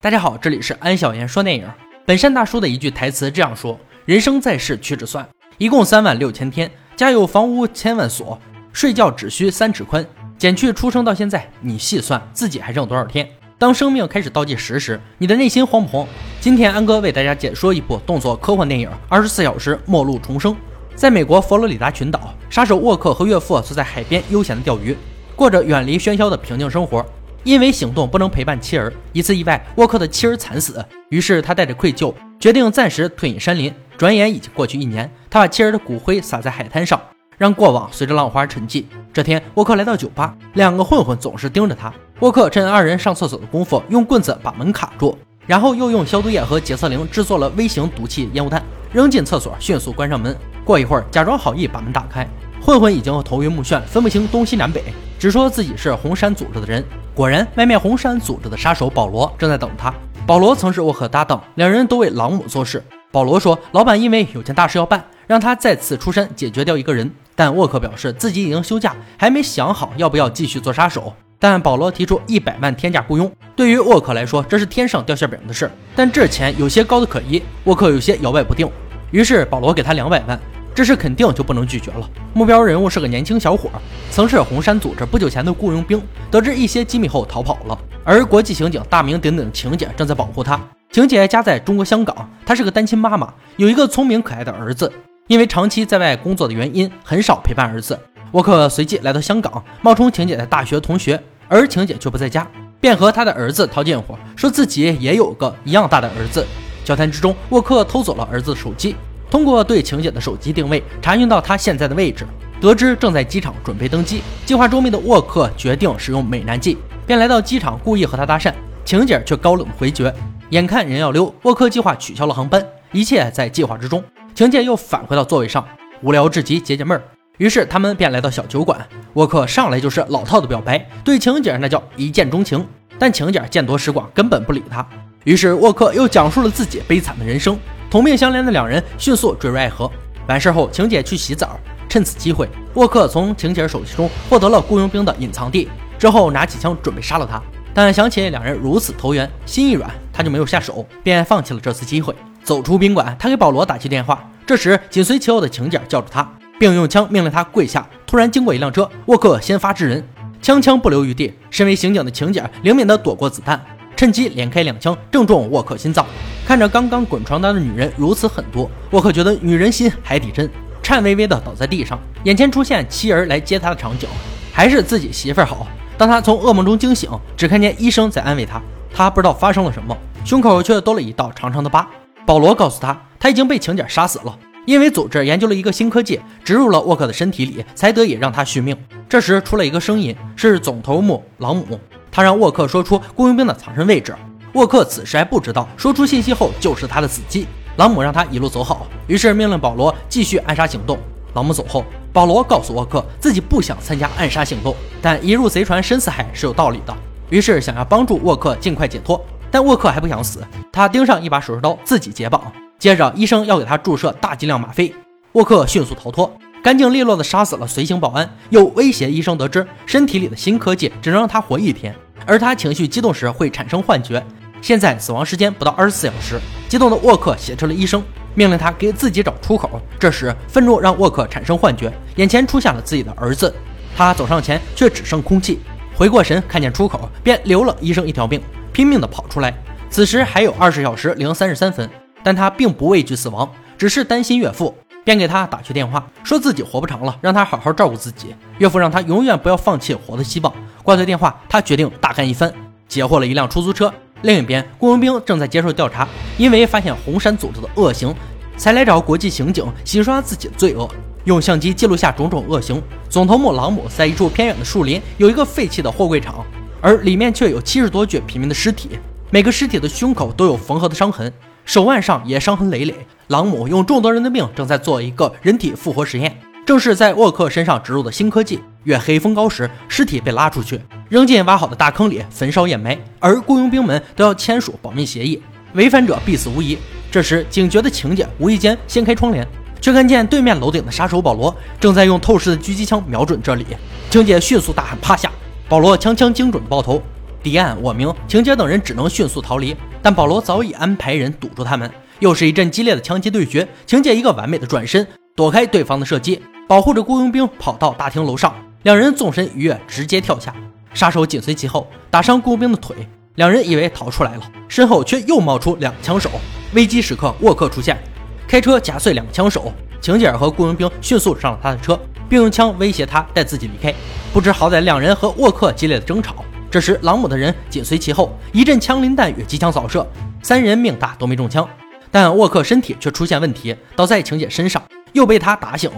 大家好，这里是安小言说电影。本山大叔的一句台词这样说：“人生在世屈指算，一共三万六千天，家有房屋千万所，睡觉只需三尺宽。减去出生到现在，你细算自己还剩多少天？当生命开始倒计时时，你的内心慌不慌？”今天安哥为大家解说一部动作科幻电影《二十四小时末路重生》。在美国佛罗里达群岛，杀手沃克和岳父坐在海边悠闲的钓鱼，过着远离喧嚣的平静生活。因为行动不能陪伴妻儿，一次意外，沃克的妻儿惨死。于是他带着愧疚，决定暂时退隐山林。转眼已经过去一年，他把妻儿的骨灰撒在海滩上，让过往随着浪花沉寂。这天，沃克来到酒吧，两个混混总是盯着他。沃克趁二人上厕所的功夫，用棍子把门卡住，然后又用消毒液和洁厕灵制作了微型毒气烟雾弹，扔进厕所，迅速关上门。过一会儿，假装好意把门打开，混混已经头晕目眩，分不清东西南北，只说自己是红山组织的人。果然，外面红山组织的杀手保罗正在等他。保罗曾是沃克搭档，两人都为朗姆做事。保罗说，老板因为有件大事要办，让他再次出山解决掉一个人。但沃克表示自己已经休假，还没想好要不要继续做杀手。但保罗提出一百万天价雇佣，对于沃克来说，这是天上掉馅饼的事。但这钱有些高的可疑，沃克有些摇摆不定。于是保罗给他两百万。这事肯定就不能拒绝了。目标人物是个年轻小伙，曾是红山组织不久前的雇佣兵，得知一些机密后逃跑了。而国际刑警大名鼎鼎的晴姐正在保护他。晴姐家在中国香港，她是个单亲妈妈，有一个聪明可爱的儿子。因为长期在外工作的原因，很少陪伴儿子。沃克随即来到香港，冒充晴姐的大学同学，而晴姐却不在家，便和他的儿子套近乎，说自己也有个一样大的儿子。交谈之中，沃克偷走了儿子的手机。通过对晴姐的手机定位查询到她现在的位置，得知正在机场准备登机。计划周密的沃克决定使用美男计，便来到机场故意和她搭讪。晴姐却高冷回绝。眼看人要溜，沃克计划取消了航班，一切在计划之中。晴姐又返回到座位上，无聊至极，解解闷儿。于是他们便来到小酒馆。沃克上来就是老套的表白，对晴姐那叫一见钟情。但晴姐见多识广，根本不理他。于是沃克又讲述了自己悲惨的人生。同病相怜的两人迅速坠入爱河。完事后，晴姐去洗澡，趁此机会，沃克从晴姐手机中获得了雇佣兵的隐藏地，之后拿起枪准备杀了他。但想起两人如此投缘，心一软，他就没有下手，便放弃了这次机会。走出宾馆，他给保罗打去电话。这时，紧随其后的晴姐叫住他，并用枪命令他跪下。突然经过一辆车，沃克先发制人，枪枪不留余地。身为刑警的晴姐灵敏地躲过子弹。趁机连开两枪，正中沃克心脏。看着刚刚滚床单的女人如此狠毒，沃克觉得女人心海底针，颤巍巍的倒在地上。眼前出现妻儿来接他的场景，还是自己媳妇儿好。当他从噩梦中惊醒，只看见医生在安慰他，他不知道发生了什么，胸口却多了一道长长的疤。保罗告诉他，他已经被请柬杀死了，因为组织研究了一个新科技，植入了沃克的身体里，才得以让他续命。这时出了一个声音，是总头目朗姆。他让沃克说出雇佣兵的藏身位置。沃克此时还不知道，说出信息后就是他的死期。朗姆让他一路走好，于是命令保罗继续暗杀行动。朗姆走后，保罗告诉沃克自己不想参加暗杀行动，但一入贼船深似海是有道理的，于是想要帮助沃克尽快解脱。但沃克还不想死，他盯上一把手术刀自己解绑。接着医生要给他注射大剂量吗啡，沃克迅速逃脱。干净利落地杀死了随行保安，又威胁医生得知身体里的新科技只能让他活一天，而他情绪激动时会产生幻觉。现在死亡时间不到二十四小时。激动的沃克挟持了医生，命令他给自己找出口。这时愤怒让沃克产生幻觉，眼前出现了自己的儿子。他走上前，却只剩空气。回过神，看见出口，便留了医生一条命，拼命地跑出来。此时还有二十小时零三十三分，但他并不畏惧死亡，只是担心岳父。便给他打去电话，说自己活不长了，让他好好照顾自己。岳父让他永远不要放弃活的希望。挂断电话，他决定大干一番，截获了一辆出租车。另一边，雇佣兵正在接受调查，因为发现红山组织的恶行，才来找国际刑警洗刷自己的罪恶，用相机记录下种种恶行。总头目朗姆在一处偏远的树林有一个废弃的货柜厂，而里面却有七十多具平民的尸体，每个尸体的胸口都有缝合的伤痕。手腕上也伤痕累累。朗姆用众多人的命，正在做一个人体复活实验，正是在沃克身上植入的新科技。月黑风高时，尸体被拉出去，扔进挖好的大坑里焚烧掩埋，而雇佣兵们都要签署保密协议，违反者必死无疑。这时，警觉的晴姐无意间掀开窗帘，却看见对面楼顶的杀手保罗正在用透视的狙击枪瞄准这里。晴姐迅速大喊：“趴下！”保罗枪枪精准爆头。敌暗我明，情节等人只能迅速逃离，但保罗早已安排人堵住他们。又是一阵激烈的枪击对决，情姐一个完美的转身，躲开对方的射击，保护着雇佣兵跑到大厅楼上，两人纵身一跃，直接跳下，杀手紧随其后，打伤雇佣兵的腿。两人以为逃出来了，身后却又冒出两枪手。危机时刻，沃克出现，开车夹碎两枪手。情姐和雇佣兵迅速上了他的车，并用枪威胁他带自己离开。不知好歹，两人和沃克激烈的争吵。这时，朗姆的人紧随其后，一阵枪林弹雨，机枪扫射，三人命大都没中枪，但沃克身体却出现问题，倒在晴姐身上，又被他打醒。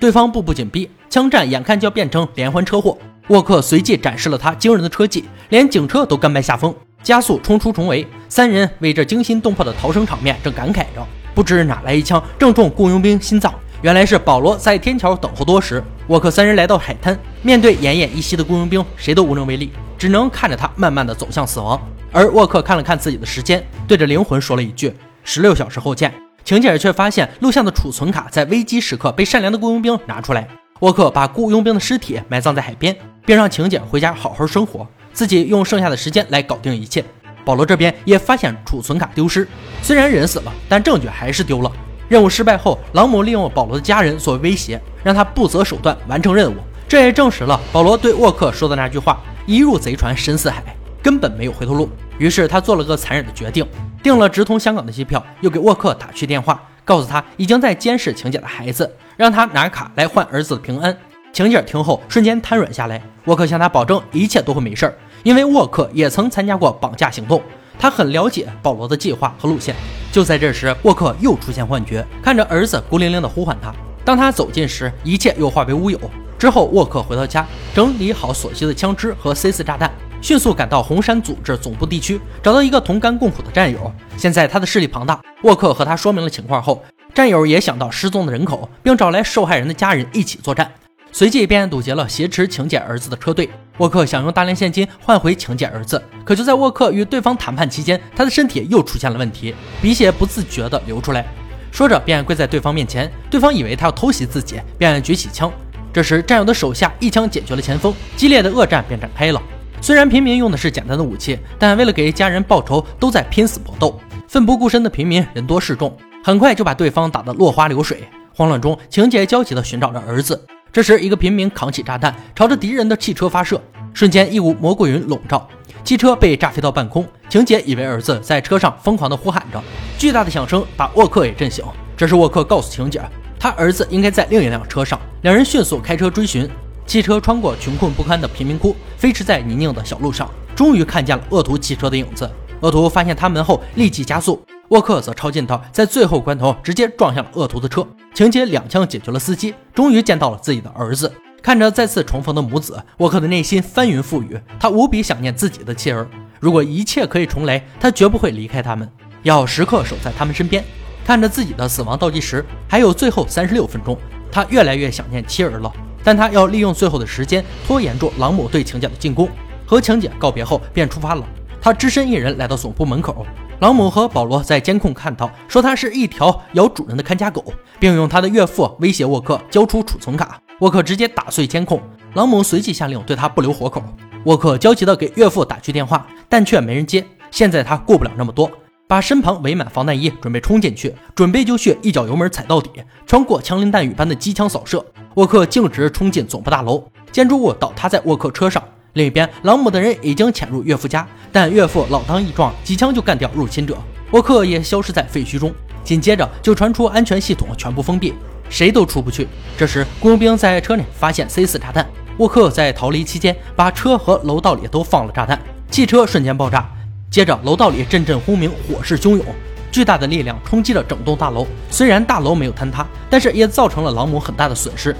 对方步步紧逼，枪战眼看就要变成连环车祸。沃克随即展示了他惊人的车技，连警车都甘拜下风。加速冲出重围，三人为这惊心动魄的逃生场面正感慨着，不知哪来一枪正中雇佣兵心脏。原来是保罗在天桥等候多时。沃克三人来到海滩，面对奄奄一息的雇佣兵，谁都无能为力，只能看着他慢慢的走向死亡。而沃克看了看自己的时间，对着灵魂说了一句：“十六小时后见。”情姐却发现录像的储存卡在危机时刻被善良的雇佣兵拿出来。沃克把雇佣兵的尸体埋葬在海边，并让晴姐回家好好生活。自己用剩下的时间来搞定一切。保罗这边也发现储存卡丢失，虽然人死了，但证据还是丢了。任务失败后，朗姆利用保罗的家人作为威胁，让他不择手段完成任务。这也证实了保罗对沃克说的那句话：“一入贼船深似海，根本没有回头路。”于是他做了个残忍的决定，订了直通香港的机票，又给沃克打去电话，告诉他已经在监视晴姐的孩子，让他拿卡来换儿子的平安。晴姐听后瞬间瘫软下来，沃克向他保证一切都会没事儿。因为沃克也曾参加过绑架行动，他很了解保罗的计划和路线。就在这时，沃克又出现幻觉，看着儿子孤零零的呼唤他。当他走近时，一切又化为乌有。之后，沃克回到家，整理好所需的枪支和 C 四炸弹，迅速赶到红山组织总部地区，找到一个同甘共苦的战友。现在他的势力庞大，沃克和他说明了情况后，战友也想到失踪的人口，并找来受害人的家人一起作战。随即便堵截了挟持请柬儿子的车队。沃克想用大量现金换回晴姐儿子，可就在沃克与对方谈判期间，他的身体又出现了问题，鼻血不自觉地流出来。说着便跪在对方面前，对方以为他要偷袭自己，便举起枪。这时战友的手下一枪解决了前锋，激烈的恶战便展开了。虽然平民用的是简单的武器，但为了给家人报仇，都在拼死搏斗。奋不顾身的平民人多势众，很快就把对方打得落花流水。慌乱中，情姐焦急地寻找着儿子。这时，一个平民扛起炸弹，朝着敌人的汽车发射，瞬间一股蘑菇云笼罩，汽车被炸飞到半空。晴姐以为儿子在车上疯狂地呼喊着，巨大的响声把沃克也震醒。这时，沃克告诉晴姐，他儿子应该在另一辆车上。两人迅速开车追寻，汽车穿过穷困不堪的贫民窟，飞驰在泥泞的小路上，终于看见了恶徒汽车的影子。恶徒发现他们后，立即加速。沃克则抄近道，在最后关头直接撞向了恶徒的车。情姐两枪解决了司机，终于见到了自己的儿子。看着再次重逢的母子，沃克的内心翻云覆雨。他无比想念自己的妻儿。如果一切可以重来，他绝不会离开他们，要时刻守在他们身边。看着自己的死亡倒计时，还有最后三十六分钟，他越来越想念妻儿了。但他要利用最后的时间拖延住朗姆对晴姐的进攻。和晴姐告别后，便出发了。他只身一人来到总部门口。朗姆和保罗在监控看到，说他是一条咬主人的看家狗，并用他的岳父威胁沃克交出储存卡。沃克直接打碎监控，朗姆随即下令对他不留活口。沃克焦急地给岳父打去电话，但却没人接。现在他顾不了那么多，把身旁围满防弹衣，准备冲进去，准备就绪，一脚油门踩到底，穿过枪林弹雨般的机枪扫射。沃克径直冲进总部大楼，建筑物倒塌在沃克车上。另一边，朗姆的人已经潜入岳父家，但岳父老当益壮，几枪就干掉入侵者。沃克也消失在废墟中。紧接着就传出安全系统全部封闭，谁都出不去。这时，雇佣兵在车内发现 C 四炸弹。沃克在逃离期间，把车和楼道里都放了炸弹，汽车瞬间爆炸。接着，楼道里阵阵轰鸣，火势汹涌，巨大的力量冲击着整栋大楼。虽然大楼没有坍塌，但是也造成了朗姆很大的损失。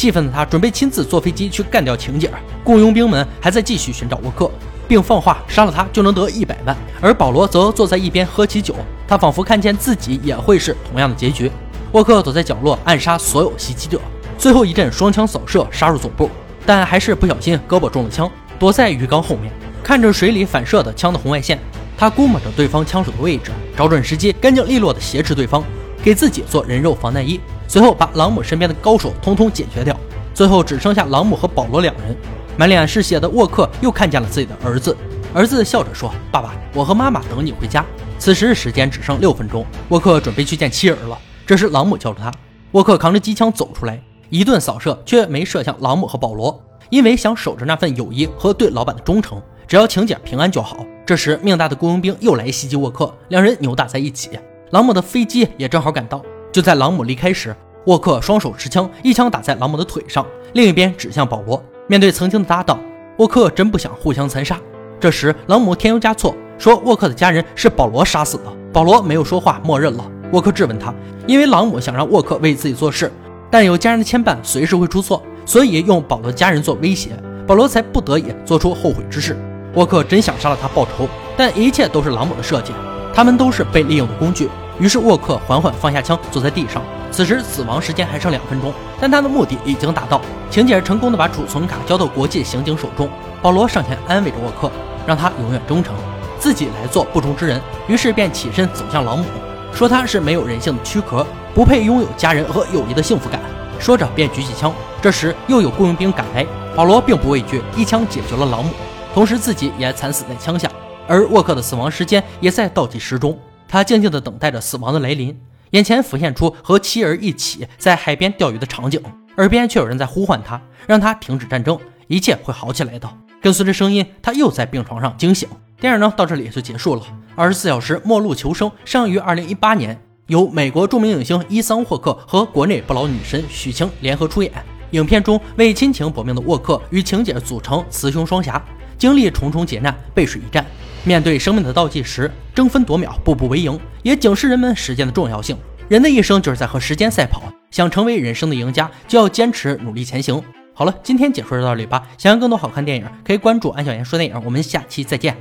气愤的他准备亲自坐飞机去干掉情姐。雇佣兵们还在继续寻找沃克，并放话杀了他就能得一百万。而保罗则坐在一边喝起酒，他仿佛看见自己也会是同样的结局。沃克躲在角落暗杀所有袭击者，最后一阵双枪扫射杀入总部，但还是不小心胳膊中了枪，躲在鱼缸后面，看着水里反射的枪的红外线，他估摸着对方枪手的位置，找准时机，干净利落的挟持对方，给自己做人肉防弹衣。随后把朗姆身边的高手通通解决掉，最后只剩下朗姆和保罗两人。满脸是血的沃克又看见了自己的儿子，儿子笑着说：“爸爸，我和妈妈等你回家。”此时时间只剩六分钟，沃克准备去见妻儿了。这时朗姆叫住他，沃克扛着机枪走出来，一顿扫射，却没射向朗姆和保罗，因为想守着那份友谊和对老板的忠诚，只要请姐平安就好。这时命大的雇佣兵又来袭击沃克，两人扭打在一起。朗姆的飞机也正好赶到，就在朗姆离开时，沃克双手持枪，一枪打在朗姆的腿上，另一边指向保罗。面对曾经的搭档，沃克真不想互相残杀。这时朗姆添油加醋说沃克的家人是保罗杀死的。保罗没有说话，默认了。沃克质问他，因为朗姆想让沃克为自己做事，但有家人的牵绊，随时会出错，所以用保罗家人做威胁，保罗才不得已做出后悔之事。沃克真想杀了他报仇，但一切都是朗姆的设计，他们都是被利用的工具。于是沃克缓缓放下枪，坐在地上。此时死亡时间还剩两分钟，但他的目的已经达到。情姐成功的把储存卡交到国际刑警手中。保罗上前安慰着沃克，让他永远忠诚，自己来做不忠之人。于是便起身走向老母，说他是没有人性的躯壳，不配拥有家人和友谊的幸福感。说着便举起枪。这时又有雇佣兵赶来，保罗并不畏惧，一枪解决了老母。同时，自己也惨死在枪下，而沃克的死亡时间也在倒计时中。他静静地等待着死亡的来临，眼前浮现出和妻儿一起在海边钓鱼的场景，耳边却有人在呼唤他，让他停止战争，一切会好起来的。跟随着声音，他又在病床上惊醒。电影呢，到这里就结束了。二十四小时末路求生上映于二零一八年，由美国著名影星伊桑霍克和国内不老女神许晴联合出演。影片中为亲情搏命的沃克与晴姐组成雌雄双侠。经历重重劫难，背水一战，面对生命的倒计时，争分夺秒，步步为营，也警示人们时间的重要性。人的一生就是在和时间赛跑，想成为人生的赢家，就要坚持努力前行。好了，今天解说就到这里吧。想要更多好看电影，可以关注安小言说电影。我们下期再见。